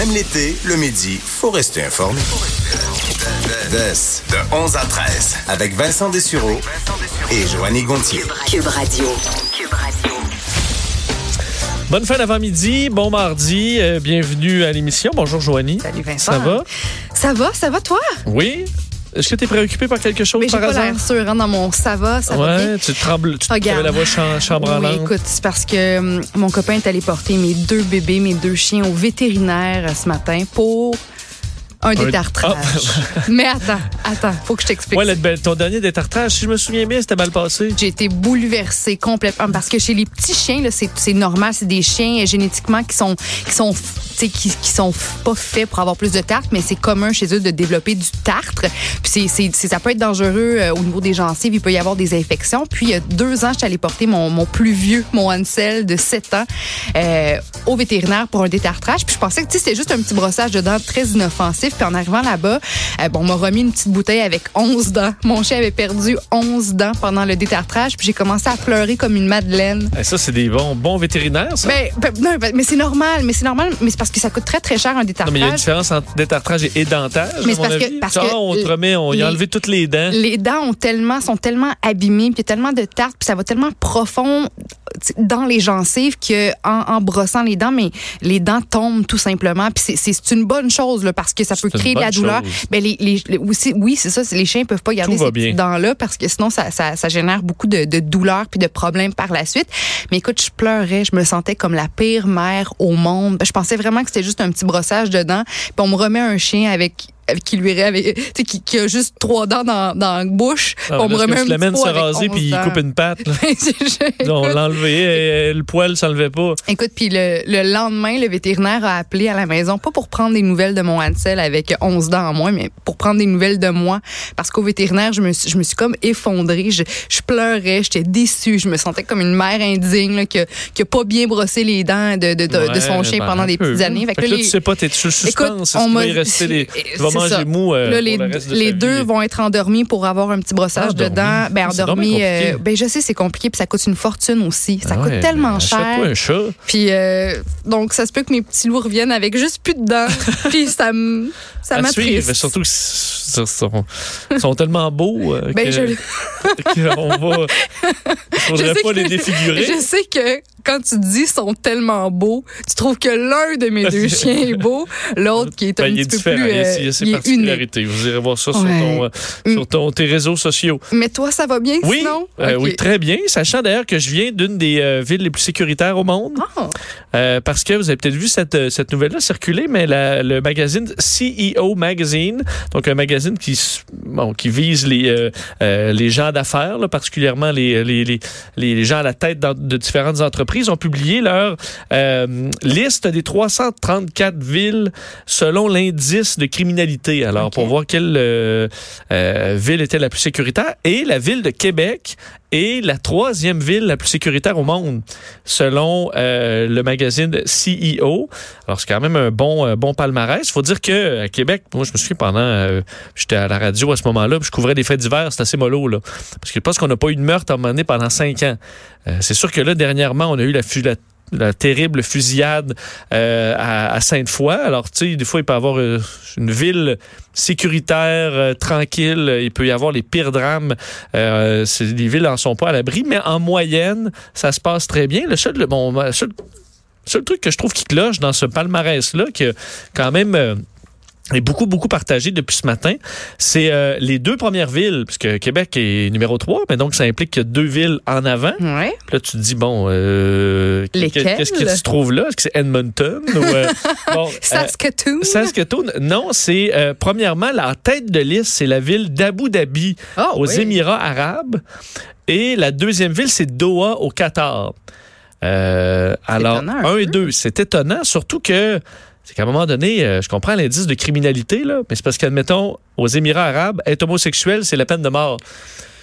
Même l'été, le midi, faut rester informé. de 11 à 13, avec Vincent Dessureau et Joanny Gontier. Cube Radio. Cube Radio. Bonne fin d'avant-midi, bon mardi, euh, bienvenue à l'émission. Bonjour Joanie. Salut Vincent. Ça va? Ça va, ça va toi? Oui. Est-ce que tu es préoccupé par quelque chose Mais j'ai par pas hasard? l'air sûr hein, dans mon ça va, ça va bien. Ouais, tu trembles, tu avais la voix cham Oui, chambranlante. écoute, c'est parce que hum, mon copain est allé porter mes deux bébés, mes deux chiens au vétérinaire euh, ce matin pour un détartrage. Mais attends, attends, faut que je t'explique. Ouais, le- ton dernier détartrage, si je me souviens bien, c'était mal passé. J'ai été bouleversée complètement parce que chez les petits chiens, c'est, normal, c'est des chiens euh, génétiquement qui sont qui sont qui, qui sont pas faits pour avoir plus de tartre, mais c'est commun chez eux de développer du tartre. Puis c'est, ça peut être dangereux euh, au niveau des gencives, il peut y avoir des infections. Puis il y a deux ans, j'étais allée porter mon, mon plus vieux, mon Hansel de 7 ans, euh, au vétérinaire pour un détartrage. Puis je pensais que c'était juste un petit brossage de dents très inoffensif. Puis en arrivant là-bas, euh, bon, on m'a remis une petite bouteille avec 11 dents. Mon chien avait perdu 11 dents pendant le détartrage. Puis j'ai commencé à pleurer comme une madeleine. Eh, ça, c'est des bons, bons vétérinaires, ça? Ben, ben, non, ben, mais c'est normal, mais c'est normal, mais c'est parce que ça coûte très très cher un non, mais il y a une détartrage. différence entre détartrage et édentage, Mais à mon parce que- avis. parce Ça, que on te remet, on y a enlevé toutes les dents. Les dents ont tellement, sont tellement abîmées, puis il y a tellement de tartre, puis ça va tellement profond dans les gencives que en, en brossant les dents, mais les dents tombent tout simplement. Puis c'est- une bonne chose là, parce que ça peut créer de la douleur. Ben les, les, les- aussi, oui, c'est ça. Les chiens peuvent pas garder ces petites dents là parce que sinon ça, ça, ça génère beaucoup de, de douleurs puis de problèmes par la suite. Mais écoute, je pleurais, je me sentais comme la pire mère au monde. Je pensais vraiment que c'était juste un petit brossage de dents. Puis on me remet un chien avec- qui lui avec, tu sais, qui, qui a juste trois dents dans, dans la bouche. Ah, on me remet un pot se raser 11 puis il coupe une patte. Écoute, on l'enlevait, le poil s'enlevait pas. Écoute, puis le, le lendemain, le vétérinaire a appelé à la maison, pas pour prendre des nouvelles de mon Hansel avec 11 dents en moins, mais pour prendre des nouvelles de moi. Parce qu'au vétérinaire, je me, suis- je me suis comme effondrée. Je, je pleurais, j'étais déçue. Je me sentais comme une mère indigne là, qui, a, qui a pas bien brossé les dents de, de, de, de son chien ben, pendant des peu. petites années. Fait Fait que là, là, les- tu sais pas, t'es sur suspense. Écoute, on m'a- manger mou euh, Là, pour les, le reste de les deux vie. vont être endormis pour avoir un petit brossage Endormis? de dents. Ben, endormis, euh, ben, je sais, c'est compliqué, puis ça coûte une fortune aussi. Ça Ah coûte ouais, tellement ben, cher. Un chat. Puis euh, donc ça se peut que mes petits loups reviennent avec juste plus de dents. puis ça me ça m'attriste. surtout qu'ils sont, sont- tellement beaux euh, Ben, que, je- qu'on va. faudrait Je sais pas que- les défigurer. Je sais que quand tu dis sont tellement beaux, tu trouves que l'un de mes deux chiens est beau, l'autre qui est un Ben, est petit peu différent. plus il y a, euh, il y a ses est unique. particularités. Vous irez voir ça sur, ton, euh, sur ton- tes réseaux sociaux. Mais toi, ça va bien Oui, sinon? euh, oui, très bien. Sachant d'ailleurs que je viens d'une des euh, villes les plus sécuritaires au monde. Ah, Euh, parce que vous avez peut-être vu cette, cette nouvelle-là circuler, mais la- le magazine CEO Magazine, donc un magazine qui, bon, qui vise les, les gens d'affaires, particulièrement les, les, les, les gens à la tête de différentes entreprises, ont publié leur euh, liste des 334 villes selon l'indice de criminalité. Alors, pour voir quelle euh, euh, ville était la plus sécuritaire. Et la ville de Québec est la troisième ville la plus sécuritaire au monde, selon euh, le magazine CEO. Alors, c'est quand même un bon, euh, bon palmarès. Il faut dire que à Québec, moi, je me souviens pendant... euh, J'étais à la radio à ce moment-là, je couvrais des faits divers, c'était assez mollo, là. Parce que je pense qu'on n'a pas eu de meurtre à un pendant cinq ans. Euh, c'est sûr que là, dernièrement, on a eu la, la la terrible fusillade euh, à, Sainte-Foy. Alors, tu sais, des fois, il peut y avoir euh, une ville sécuritaire, euh, tranquille. Il peut y avoir les pires drames. Les villes n'en sont pas à l'abri, mais en moyenne, ça se passe très bien. Le seul, bon, truc que je trouve qui cloche dans ce palmarès-là, que quand même... est beaucoup, beaucoup partagé depuis ce matin. C'est euh, les deux premières villes, puisque Québec est numéro 3, mais donc ça implique qu'il y a deux villes en avant. ouais. Puis Là, tu te dis, bon, euh, qu'est-ce qui se trouve là? Est-ce que c'est Edmonton? ou, euh, bon, euh, Saskatoon? Saskatoon, non, c'est premièrement la tête de liste, c'est la ville d'Abu Dhabi Ah, aux oui. Émirats arabes. Et la deuxième ville, c'est Doha au Qatar. Alors, étonnant un un et deux, c'est étonnant, surtout que c'est qu'à un moment donné, euh, je comprends l'indice de criminalité, là, mais c'est parce qu'admettons, aux Émirats arabes, être homosexuel, c'est la peine de mort.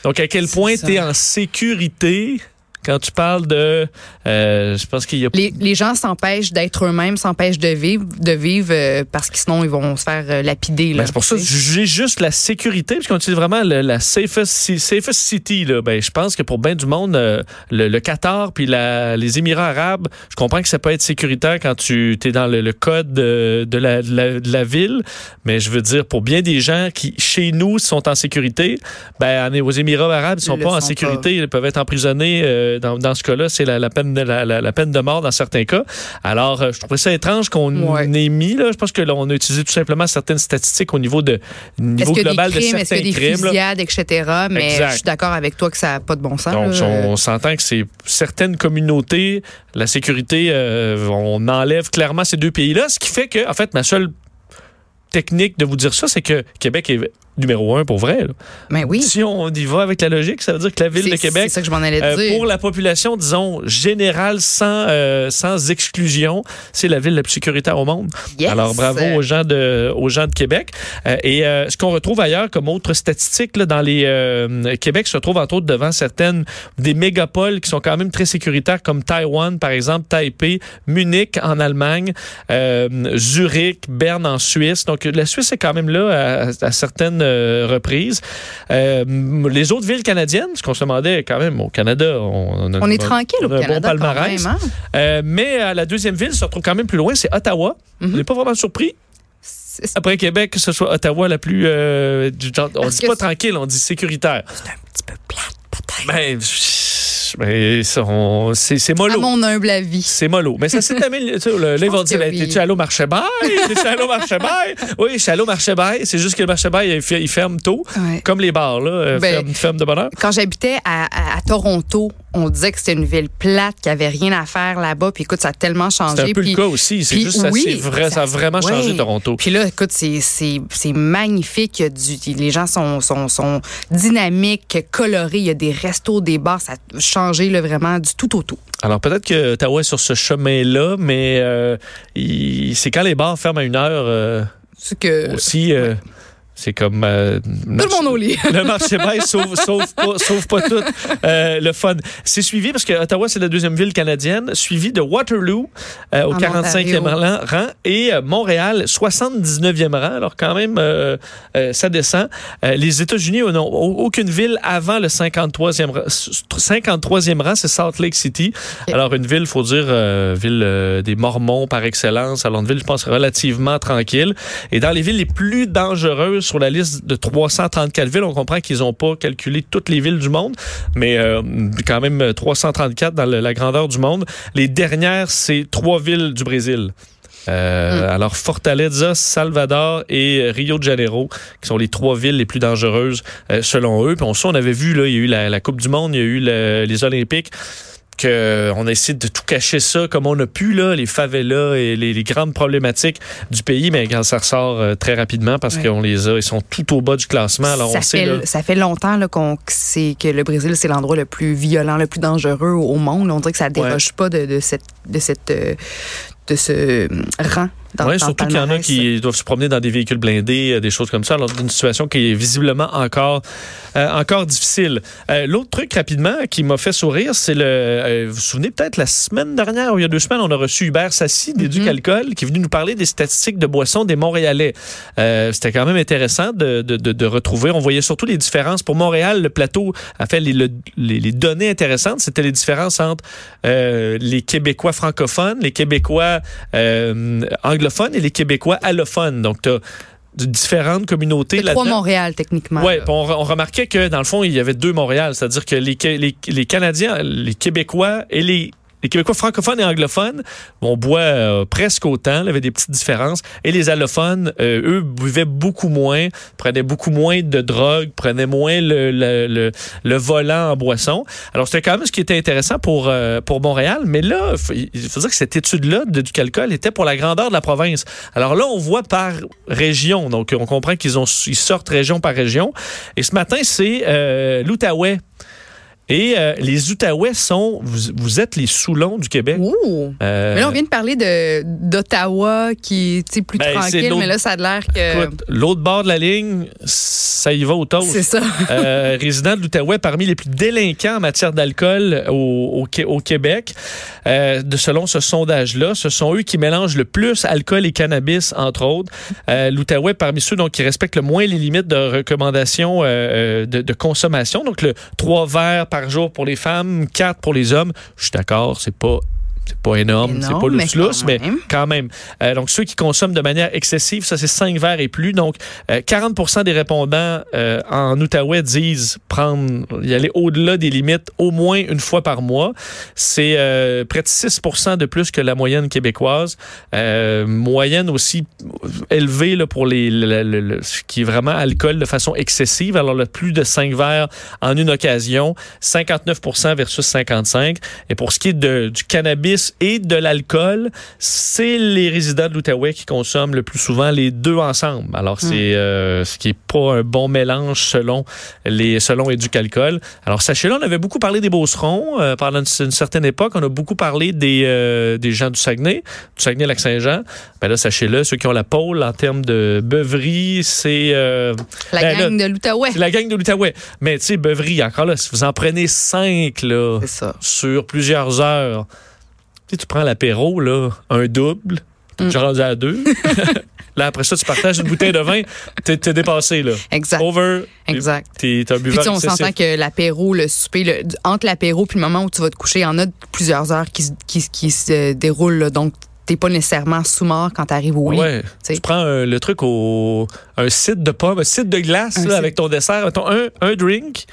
Donc, à quel point tu es en sécurité quand tu parles de, euh, je pense qu'il y a Les, les gens s'empêchent d'être eux-mêmes, s'empêchent de vivre, de vivre euh, parce que sinon ils vont se faire euh, lapider. Ben, c'est pour ça que juger juste la sécurité, puisqu'on utilise vraiment le- la safest, ci- safest city. Là. Ben, je pense que pour bien du monde, le, le Qatar puis la- les Émirats arabes, je comprends que ça peut être sécuritaire quand tu es dans le, le code de, de la, de la- de la ville, mais je veux dire, pour bien des gens qui, chez nous, sont en sécurité, ben, en- aux Émirats arabes, ils sont Ils pas en sécurité, ils peuvent être emprisonnés. Dans, dans ce cas-là, c'est la, la peine de, la, peine de mort dans certains cas. Alors, euh, je trouvais ça étrange qu'on Ouais. ait mis, là, je pense que là, on a utilisé tout simplement certaines statistiques au niveau de niveau global des crimes, de certains a des crimes. fusillades, etc. Mais Exact. je suis d'accord avec toi que ça n'a pas de bon sens. Donc, on s'entend que c'est certaines communautés, la sécurité, euh, on enlève clairement ces deux pays-là, ce qui fait que, en fait, ma seule technique de vous dire ça, c'est que Québec est numéro un pour vrai. là. Mais oui. Si on y va avec la logique, ça veut dire que la ville de Québec C'est ça que je m'en allais Euh, dire. pour la population, disons, générale, sans, euh, sans exclusion, c'est la ville la plus sécuritaire au monde. Yes. Alors, bravo aux gens de, aux gens de Québec. Euh, et euh, ce qu'on retrouve ailleurs comme autre statistique, là, dans les euh, Québec se trouve entre autres devant certaines des mégapoles qui sont quand même très sécuritaires, comme Taïwan, par exemple, Taipei, Munich en Allemagne, euh, Zurich, Berne en Suisse. Donc, la Suisse est quand même là à, à certaines euh, reprises. Euh, les autres villes canadiennes, ce qu'on se demandait quand même au Canada, on, a- On est tranquille on au a un bon Canada quand palmarès. même. hein? Euh, mais euh, la deuxième ville se retrouve quand même plus loin, c'est Ottawa. Mhm. On n'est pas vraiment surpris. Après Québec, que ce soit Ottawa la plus... euh, du genre- on Parce dit pas tranquille, on dit sécuritaire. c'est un petit peu plate, peut-être. Ben, je- ben, ça, c'est c'est À mollo. mon humble avis. C'est mollo. Mais ça s'est le- Là, ils vont dire, que oui. t'es-tu allé au marché bail? T'es-tu allé au marché bail? Oui, je suis allé au marché bail. C'est juste que le marché bail, il, ferme tôt. Ouais. Comme les bars, là. euh, Ben, ferme, ferme de bonheur. Quand j'habitais à, à- à Toronto, on disait que c'était une ville plate, qu'il n'y avait rien à faire là-bas. Puis écoute, ça a tellement changé. C'est un peu puis, le cas aussi. C'est juste ça, oui, c'est vrai, ça a vraiment changé Toronto. Puis là, écoute, c'est, magnifique. Du- les gens sont, sont, sont dynamiques, colorés. Il y a des restos, des bars. Ça a là, vraiment du tout au tout. Alors peut-être que Ottawa est sur ce chemin-là, mais euh, c'est quand les bars ferment à une heure euh, que aussi. euh, C'est comme. euh, tout le monde au lit. Le marché bail sauve, sauve, pas, sauve pas tout euh, le fun. C'est suivi, parce que Ottawa, c'est la deuxième ville canadienne, suivi de Waterloo euh, au En 45e Ontario. rang, et euh, Montréal, 79e rang. Alors quand même, euh, euh, ça descend. Euh, les États-Unis n'ont aucune ville avant le 53e, rang. 53e rang, c'est Salt Lake City. Alors une ville, faut dire, euh, ville euh, des Mormons par excellence. Alors une ville, je pense, relativement tranquille. Et dans les villes les plus dangereuses sur la liste de 334 villes, on comprend qu'ils n'ont pas calculé toutes les villes du monde, mais euh, quand même 334 dans le- la grandeur du monde. Les dernières, c'est trois villes du Brésil. Euh, Alors, Fortaleza, Salvador et Rio de Janeiro, qui sont les trois villes les plus dangereuses euh, selon eux. Puis on, ça, on avait vu, là, il y a eu la, la Coupe du Monde, il y a eu le- les Olympiques que on a essayé de tout cacher ça comme on a pu là les favelas et les, les grandes problématiques du pays mais quand ça ressort euh, très rapidement parce Ouais. qu'on les a ils sont tout au bas du classement alors ça, on sait fait, là, ça fait longtemps là, qu'on, que, le Brésil, c'est l'endroit le plus violent, le plus dangereux au monde. On dirait que ça déroge pas de, de, cette, de, cette, euh, de ce euh, rang. Dans surtout qu'il y en a qui doivent se promener dans des véhicules blindés, euh, des choses comme ça. Alors, c'est une situation qui est visiblement encore, euh, encore difficile. Euh, L'autre truc rapidement qui m'a fait sourire, c'est le. euh, vous vous souvenez peut-être la semaine dernière ou il y a deux semaines, on a reçu Hubert Sassi d'Éduc Mhm. Alcool qui est venu nous parler des statistiques de boissons des Montréalais. C'était quand même intéressant de, de, de, de retrouver. On voyait surtout les différences. Pour Montréal, le plateau a fait les, le- les, les données intéressantes. C'était les différences entre les Québécois francophones, les Québécois euh, et les Québécois allophones. Donc, tu as différentes communautés C'est trois. Montréal, techniquement. Oui, là. on, on remarquait que dans le fond, il y avait deux Montréal, c'est-à-dire que les, les, les Canadiens, les Québécois et les les Québécois francophones et anglophones, on boit euh, presque autant. Il y avait des petites différences. Et les allophones, euh, eux, buvaient beaucoup moins, prenaient beaucoup moins de drogue, prenaient moins le, le, le, le volant en boisson. Alors, c'était quand même ce qui était intéressant pour, euh, pour Montréal. Mais là, il faut dire que cette étude-là de Ducalcol était pour la grandeur de la province. Alors là, on voit par région. Donc, on comprend qu'ils ont ils sortent région par région. Et ce matin, c'est l'Outaouais Et euh, les Outaouais sont, vous, vous êtes les Soulons du Québec. Ouh. Euh, Mais là, on vient de parler de d'Ottawa qui est plus Ben, tranquille, mais là, ça a l'air que. l'autre bord de la ligne, ça y va au toast. C'est ça. euh, résident de l'Outaouais parmi les plus délinquants en matière d'alcool au, au Qué- au Québec. Euh, de, selon ce sondage-là, ce sont eux qui mélangent le plus alcool et cannabis, entre autres. L'Outaouais parmi ceux donc, qui respectent le moins les limites de recommandation euh, de, de consommation. Donc, le 3 verres par jour pour les femmes, 4 pour les hommes. Je suis d'accord, c'est pas... C'est pas énorme, c'est pas quand mais quand même. Euh, donc, ceux qui consomment de manière excessive, ça, c'est 5 verres et plus. Donc, euh, 40% des répondants euh, en Outaouais disent prendre, y aller au-delà des limites au moins une fois par mois. C'est euh, près de 6% de plus que la moyenne québécoise. Moyenne aussi élevée là, pour les, le- le- le- ce qui est vraiment alcool de façon excessive. Alors, le plus de 5 verres en une occasion, 59% versus 55. Et pour ce qui est de, du cannabis et de l'alcool, c'est les résidents de l'Outaouais qui consomment le plus souvent les deux ensemble. Alors, c'est euh, ce qui est pas un bon mélange selon les selon Éducalcool. Alors, sachez-le, on avait beaucoup parlé des Beaucerons euh, pendant une, une certaine époque. On a beaucoup parlé des, euh, des gens du Saguenay, du Saguenay-Lac-Saint-Jean. Ben là, sachez-le, ceux qui ont la pôle en termes de beuverie, c'est... euh, La ben gang de l'Outaouais. c'est la gang de l'Outaouais. Mais tu sais, beuverie, encore là, si vous en prenez cinq, là, sur plusieurs heures, sais, tu prends l'apéro, là, un double, Mm. déjà rendu à deux. là, après ça, tu partages une bouteille de vin, t'es t'es dépassé, là. Exact. Over. Exact. T'es un buveur tu on s'entend que l'apéro, le souper, le- entre l'apéro puis le moment où tu vas te coucher, il y en a plusieurs heures qui, se- qui, se- qui se déroulent. là. donc, t'es pas nécessairement sous-mort quand tu arrives au lit. Ouais. Tu prends euh, le truc au un site de pomme, un site de glace Un là, avec ton dessert, un, un drink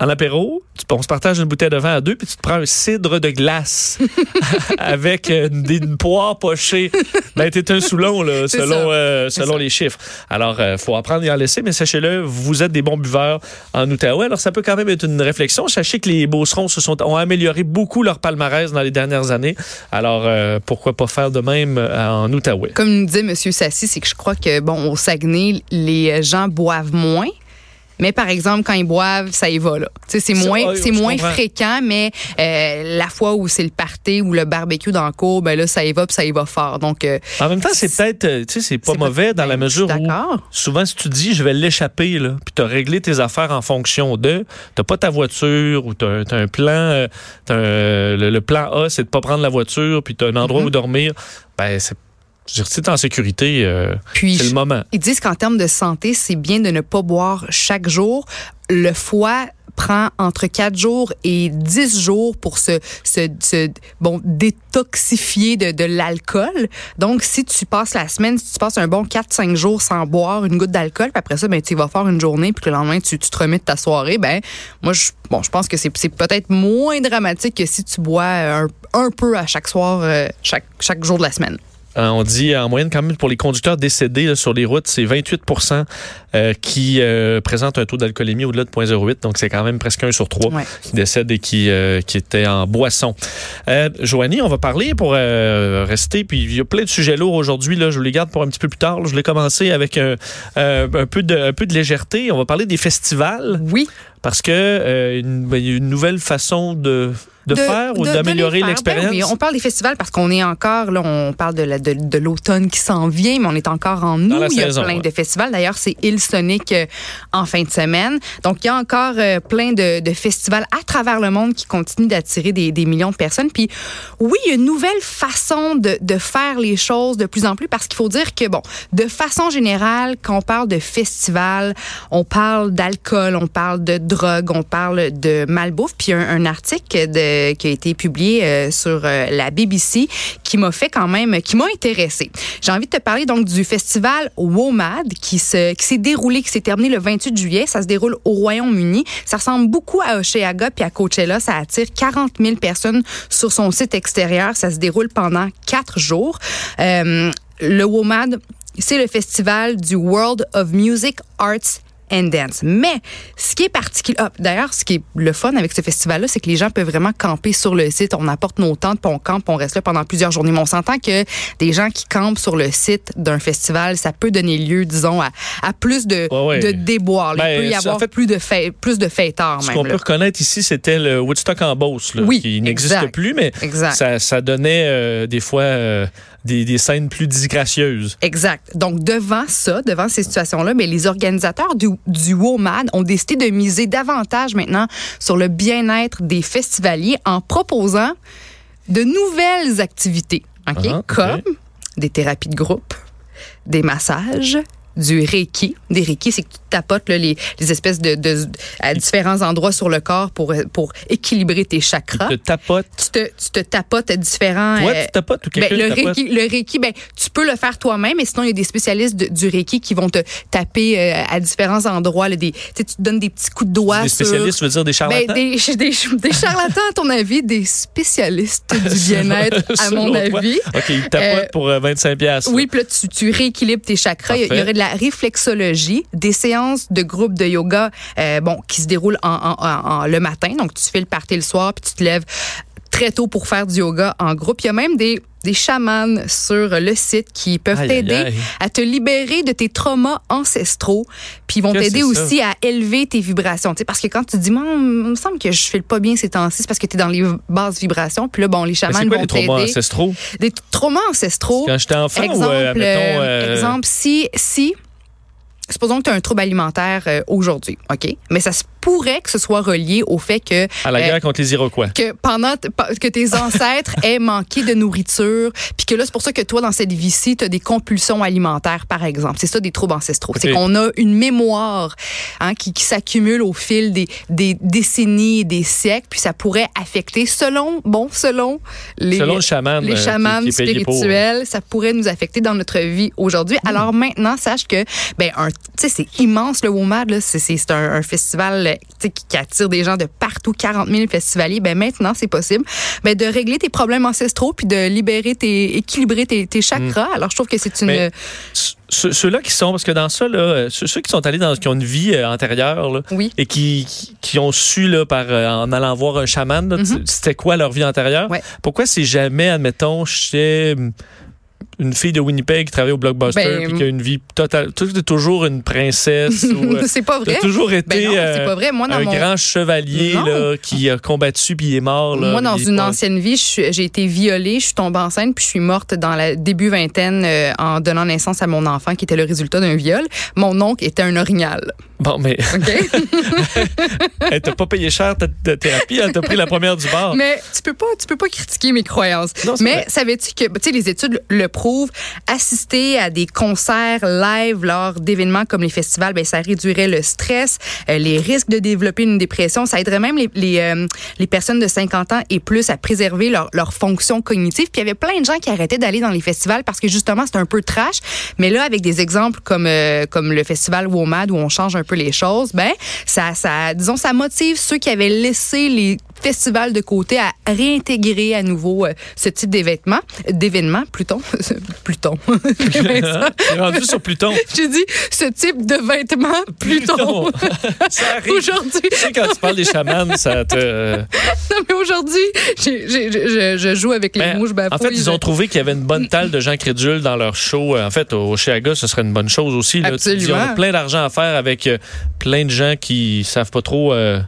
en apéro, tu, on se partage une bouteille de vin à deux, puis tu te prends un cidre de glace avec euh, des une poire pochée. Ben, t'es un soulon, là, selon, euh, selon les chiffres. Alors, il faut apprendre et en laisser, mais sachez-le, vous êtes des bons buveurs en Outaouais. Alors, ça peut quand même être une réflexion. Sachez que les Beaucerons se sont, ont amélioré beaucoup leur palmarès dans les dernières années. Alors, euh, pourquoi pas faire de même euh, en Outaouais? Comme nous disait M. Sassi, c'est que je crois que, bon, au Saguenay, les gens boivent moins. Mais par exemple, quand ils boivent, ça y va là. C'est moins, ouais, c'est moins comprends. fréquent, mais euh, la fois où c'est le party ou le barbecue dans le cours, ben là, ça y va puis ça y va fort. Donc, euh, En même temps, c'est peut-être, euh, tu sais, c'est pas mauvais dans la mesure où souvent, si tu dis je vais l'échapper, là, puis tu as réglé tes affaires en fonction de, t'as pas ta voiture ou tu as, un plan, t'as un- le, le plan A, c'est de pas prendre la voiture, puis tu as un endroit Mhm. où dormir, ben, c'est, je veux dire, si t'es en sécurité, euh, Puis, c'est le moment. Ils disent qu'en termes de santé, c'est bien de ne pas boire chaque jour. Le foie prend entre 4 jours et 10 jours pour se, se, se- bon, détoxifier de, de l'alcool. Donc, si tu passes la semaine, si tu passes un bon 4-5 jours sans boire une goutte d'alcool, puis après ça, ben, tu vas faire une journée, puis le lendemain, tu, tu te remets de ta soirée, ben, moi, je, bon, je pense que c'est c'est peut-être moins dramatique que si tu bois un, un peu à chaque soir, euh, chaque, chaque jour de la semaine. Euh, on dit en moyenne quand même pour les conducteurs décédés là, sur les routes, c'est 28% euh, qui euh, présentent un taux d'alcoolémie au-delà de 0,08. Donc c'est quand même presque un sur trois Ouais. qui décèdent et qui, euh, qui étaient en boisson. Euh, Joanie, on va parler pour euh, rester. Puis il y a plein de sujets lourds aujourd'hui. Là, je vous les garde pour un petit peu plus tard. là. Je l'ai commencé avec un, euh, un, peu de, un peu de légèreté. On va parler des festivals Oui. parce que euh, une, ben, il y a une nouvelle façon de, de, faire ou d'améliorer faire. l'expérience? Ben oui, on parle des festivals parce qu'on est encore, là, on parle de la- de, de l'automne qui s'en vient, mais on est encore en août. Il y a saison, plein ouais. de festivals. D'ailleurs, c'est Île Sonic euh, en fin de semaine. Donc, il y a encore euh, plein de, de festivals à travers le monde qui continuent d'attirer des, des millions de personnes. Puis, oui, il y a une nouvelle façon de, de faire les choses de plus en plus parce qu'il faut dire que, bon, de façon générale, quand on parle de festival, on parle d'alcool, on parle de drogue, on parle de malbouffe. Puis, il y a un, un article de, qui a été publié euh, sur euh, la BBC qui m'a fait quand même, qui m'a intéressé. J'ai envie de te parler donc du festival WOMAD qui se, qui s'est déroulé, qui s'est terminé le 28 juillet. Ça se déroule au Royaume-Uni. Ça ressemble beaucoup à Osheaga puis à Coachella. Ça attire 40 000 personnes sur son site extérieur. Ça se déroule pendant quatre jours. Euh, le WOMAD, c'est le festival du World of Music, Arts and Dance. Mais ce qui est particulier, ah, d'ailleurs, ce qui est le fun avec ce festival-là, c'est que les gens peuvent vraiment camper sur le site. On apporte nos tentes, puis on campe, puis on reste là pendant plusieurs journées. Mais on s'entend que des gens qui campent sur le site d'un festival, ça peut donner lieu, disons, à, à plus de, Ouais, ouais. de déboires. là. Ben, Il peut y avoir en fait, plus de fê- plus de fêtards Ce qu'on peut reconnaître ici, c'était le Woodstock en Beauce, là, Oui, qui n'existe plus, mais ça donnait euh, des fois euh, des, des scènes plus disgracieuses. Exact. Donc, devant ça, devant ces situations-là, mais les organisateurs du, du WOMAD ont décidé de miser davantage maintenant sur le bien-être des festivaliers en proposant de nouvelles activités? Ah. Comme des thérapies de groupe, des massages, du Reiki. Des Reiki, c'est que tu tapotes là, les, les espèces de, de- à différents endroits sur le corps pour, pour équilibrer tes chakras. Tu te tapotes. Tu te, tu te tapotes à différents... Toi, euh, tu tapotes ou ben, le, tapote? Reiki, le Reiki, ben, tu peux le faire toi-même, mais sinon, il y a des spécialistes de- du Reiki qui vont te taper euh, à différents endroits. Là, des, tu te donnes des petits coups de doigt Des sur... spécialistes, tu veux dire des Ben, charlatans? des, des, des charlatans, à ton avis, des spécialistes du bien-être, à mon avis. OK, ils te tapotent Euh, pour euh, 25 piastres. Oui, puis là, tu, tu rééquilibres tes chakras. Il y- aurait de la réflexologie, des séances de groupe de yoga euh, bon, qui se déroulent en, en- en- en- le matin. Donc, tu fais le party le soir, puis tu te lèves très tôt pour faire du yoga en groupe. Il y a même des, des chamans sur le site qui peuvent t'aider à te libérer de tes traumas ancestraux. Puis ils vont t'aider ça? aussi à élever tes vibrations. Tu sais, parce que quand tu dis, il me semble que je file pas bien ces temps-ci, c'est parce que tu es dans les basses vibrations. Puis là, bon, les chamans quoi vont les traumas t'aider. ancestraux? Des traumas ancestraux. Quand j'étais enfant Exemple, ou, euh, admettons, euh, euh, exemple, si, si, supposons que tu as un trouble alimentaire euh, aujourd'hui, OK? Mais ça se pourrait que ce soit relié au fait que à la euh, guerre contre les Iroquois. que pendant que tes ancêtres aient manqué de nourriture, puis que là c'est pour ça que toi dans cette vie-ci tu as des compulsions alimentaires par exemple. C'est ça des troubles ancestraux. C'est qu'on a une mémoire hein, qui, qui s'accumule au fil des, des décennies des siècles, puis ça pourrait affecter selon bon selon les Selon le chaman, les euh, qui- chamans qui pour. spirituels, ça pourrait nous affecter dans notre vie aujourd'hui. Hmm. Alors maintenant, sache que ben un tu sais c'est immense le WOMAD là, c'est c'est c'est un, un festival euh, qui, qui attire des gens de partout, 40 000 festivaliers. Ben maintenant, c'est possible ben de régler tes problèmes ancestraux puis de libérer tes équilibrer tes, tes chakras. Alors je trouve que c'est une. Mais Ceux-là qui sont, parce que dans ça, là, ceux, qui sont allés dans, qui ont une vie euh, antérieure, là, oui. et qui, qui, qui ont su, là, par, euh, en allant voir un chaman, là, Mhm. c'était quoi leur vie antérieure? Ouais. Pourquoi c'est jamais, admettons, chez une fille de Winnipeg qui travaille au Blockbuster Ben, puis qui a une vie totale. Tu es toujours une princesse euh, c'est pas vrai. T'as toujours été Ben non, c'est euh, pas vrai. Moi dans un mon grand chevalier là, qui a combattu puis il est mort. Là, Moi, dans une pas- ancienne vie, j'ai été violée, je suis tombée enceinte, puis je suis morte dans la début vingtaine euh, en donnant naissance à mon enfant, qui était le résultat d'un viol. Mon oncle était un orignal. Bon, mais OK? elle t'a pas payé cher ta, ta thérapie, elle t'a pris la première du bar. Mais tu peux pas, tu peux pas critiquer mes croyances. Non, Mais savais-tu que, tu sais, les études le prouvent, assister à des concerts live lors d'événements comme les festivals, ben ça réduirait le stress, euh, les risques de développer une dépression. Ça aiderait même les les, euh, les personnes de 50 ans et plus à préserver leur leur fonction cognitive. Puis il y avait plein de gens qui arrêtaient d'aller dans les festivals parce que justement c'était un peu trash. Mais là, avec des exemples comme euh, comme le festival WOMAD où on change un peu les choses, ben ça ça disons ça motive ceux qui avaient laissé les festivals de côté à réintégrer à nouveau euh, ce type d'événement, d'événement, Pluton, Pluton. Rendu sur Pluton. J'ai dit ce type de vêtements, Pluton. ça arrive. Aujourd'hui, Tu sais, quand tu parles des chamans, ça te. non mais aujourd'hui, je, je joue avec les Ben, mots, je en fait, ils ont trouvé qu'il y avait une bonne talle de gens crédules dans leur show. En fait, au Chiaga, ce serait une bonne chose aussi. Là. Tu te dis, on a Absolument. plein d'argent à faire avec euh, plein de gens qui savent pas trop euh,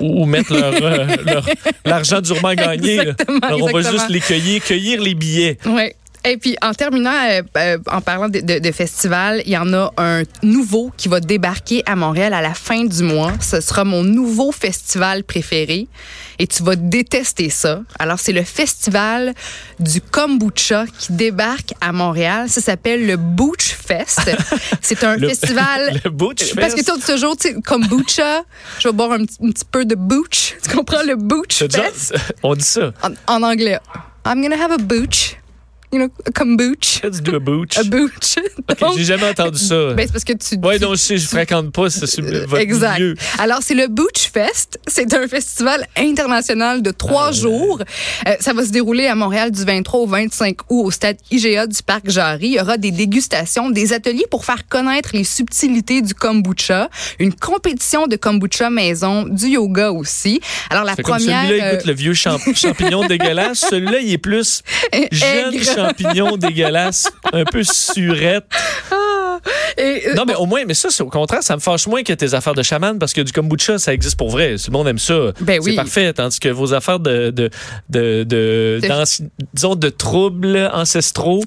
où où mettre leur, euh, leur- l'argent durement gagné. là. Exactement, Alors, on va juste les cueillir, cueillir les billets. Oui. Et puis, en terminant, euh, euh, en parlant de, de, de festival, il y en a un nouveau qui va débarquer à Montréal à la fin du mois. Ce sera mon nouveau festival préféré. Et tu vas détester ça. Alors, c'est le festival du kombucha qui débarque à Montréal. Ça s'appelle le Booch Fest. C'est un Le- festival... Le Butch Parce que toi, toujours, tu sais, kombucha, je vais boire un, petit- un petit peu de booch. Tu comprends le Booch déjà- Fest? On dit ça. En, en anglais. I'm gonna have a booch. You know, tu dis, un booch? A J'ai jamais entendu ça. ben, c'est parce que tu. Ouais, donc je je fréquente pas ce, votre Exact. milieu. Alors, c'est le Booch Fest. C'est un festival international de trois Ah jours. Euh, ça va se dérouler à Montréal du 23 au 25 août au stade IGA du Parc Jarry. Il y aura des dégustations, des ateliers pour faire connaître les subtilités du kombucha, une compétition de kombucha maison, du yoga aussi. Alors, la comme première... celui-là, il euh, goûte le vieux champ- champignon dégueulasse. Celui-là, il est plus jeune aigre. Champignon dégueulasse, un peu surette. et, euh, Non, mais au moins, mais ça, c'est au contraire, ça me fâche moins que tes affaires de chaman parce que du kombucha, ça existe pour vrai. Tout le monde aime ça. Ben c'est oui. parfait. Tandis que vos affaires de, de, de, de, De- d'anci- disons, de troubles ancestraux,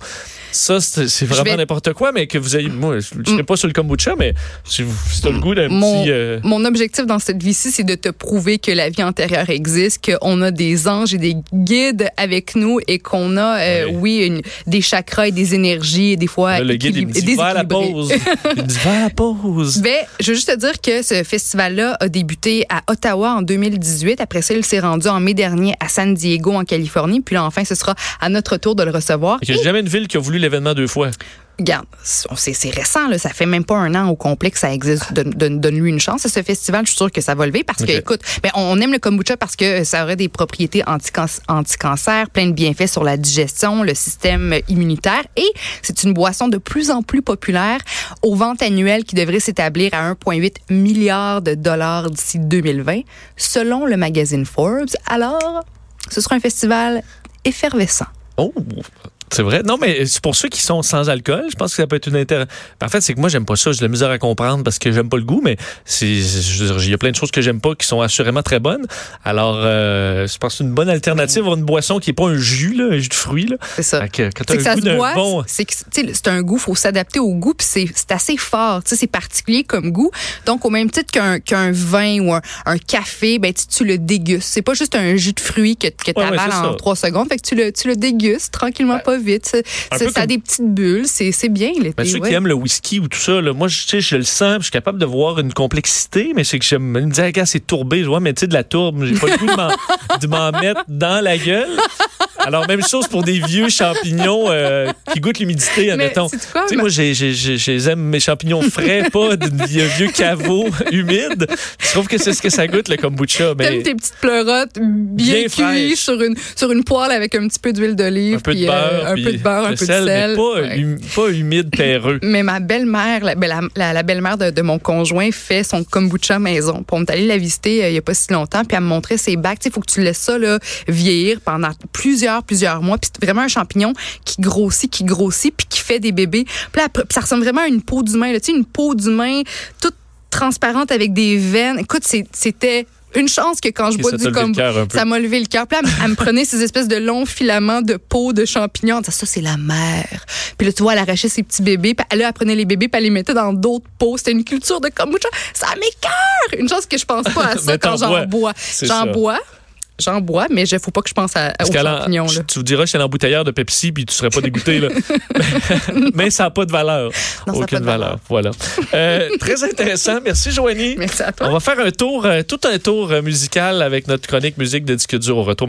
ça, c'est c'est vraiment vais- Mm. n'importe quoi, mais que vous ayez, moi, je ne serais pas sur le kombucha, mais si, vous, si t'as le goût d'un Mon, petit, euh, mon objectif dans cette vie-ci, c'est de te prouver que la vie antérieure existe, qu'on a des anges et des guides avec nous et qu'on a, euh, Oui. oui, une- des chakras et des énergies, et des fois là, le guide, il me dit, va à la pause. il me dit, va à la pause. Ben, je veux juste te dire que ce festival-là a débuté à Ottawa en 2018. Après ça, il s'est rendu en mai dernier à San Diego, en Californie. Puis là, enfin, ce sera à notre tour de le recevoir. Il n'y a jamais une ville qui a voulu l'événement deux fois. Regarde, c'est récent, là, ça fait même pas un an au complet que ça existe. Donne- donne- Donne-lui une chance à ce festival, je suis sûre que ça va lever parce que, écoute, ben, on aime le kombucha parce que ça aurait des propriétés anti-can- anti-cancer, plein de bienfaits sur la digestion, le système immunitaire et c'est une boisson de plus en plus populaire aux ventes annuelles qui devrait s'établir à 1,8 milliard de dollars d'ici 2020, selon le magazine Forbes. Alors, ce sera un festival effervescent. Oh, c'est vrai. Non, mais c'est pour ceux qui sont sans alcool, je pense que ça peut être une intérêt. En fait, c'est que moi, j'aime pas ça. J'ai de la misère à comprendre parce que j'aime pas le goût, mais il y a plein de choses que j'aime pas qui sont assurément très bonnes. Alors, euh, je pense que c'est une bonne alternative à une boisson qui est pas un jus, là, un jus de fruits, là. C'est ça. Que C'est que le ça se boit, bon. c'est que un goût, faut s'adapter au goût, puis c'est assez fort, c'est particulier comme goût. Donc au même titre qu'un vin ou un, un café, ben tu, le dégustes. C'est pas juste un jus de fruits que, que tu Ouais, ouais, avales en trois secondes, fait que tu le tu le dégustes tranquillement, pas vite. Ça a des petites bulles, c'est bien l'été. Ben, ceux ouais. qui aiment le whisky ou tout ça, là, moi, je, je le sens, je suis capable de voir une complexité, mais c'est que j'aime me dire, regarde, c'est tourbé, je vois, mais tu sais, de la tourbe, j'ai pas le goût de m'en- mettre dans la gueule. Alors, même chose pour des vieux champignons euh, qui goûtent l'humidité, admettons. Tu sais, moi, j'ai, j'ai, j'ai, j'ai- j'aime mes champignons frais, pas de vieux, caveau humide. Je trouve que c'est ce que ça goûte, le kombucha. Mais T'aimes tes petites pleurotes bien, Bien cuites sur une sur une poêle avec un petit peu d'huile d'olive, un peu de euh, beurre, un peu de beurre, un peu sel, de sel. mais pas, Ouais. hum- pas humide, terreux. Mais ma belle-mère, la, ben, la, la- la belle-mère de, de mon conjoint fait son kombucha maison. Puis on est allé la visiter euh, il y a pas si longtemps, puis elle me montrait ses bacs. Il faut que tu laisses ça là, vieillir pendant plusieurs, plusieurs mois. Puis c'est vraiment un champignon qui grossit, qui grossit, puis qui fait des bébés. Puis là, puis ça ressemble vraiment à une peau d'humain. Tu sais, une peau d'humain toute transparente avec des veines. Écoute, c'était... Une chance que quand je bois ça du kombucha, ça m'a levé le cœur. Puis là, elle, me- prenait ces espèces de longs filaments de peau de champignons. Disait, ça, c'est la mère. Puis là, tu vois, elle arrachait ses petits bébés. Puis là, elle prenait les bébés, puis elle les mettait dans d'autres peaux. C'était une culture de kombucha. Ça m'écœure! Une chose que je pense pas à ça quand j'en bois. J'en ça. bois. J'en bois, mais il faut pas que je pense à, aux champignons. Là. tu vous diras que c'est l'embouteilleur de Pepsi puis tu serais pas dégoûté là. mais ça n'a pas de valeur. Non, Aucune de valeur. Voilà. Euh, très intéressant. Merci Joanie. Merci à toi. On va faire un tour, euh, tout un tour euh, musical avec notre chronique musique de disque dur au retour.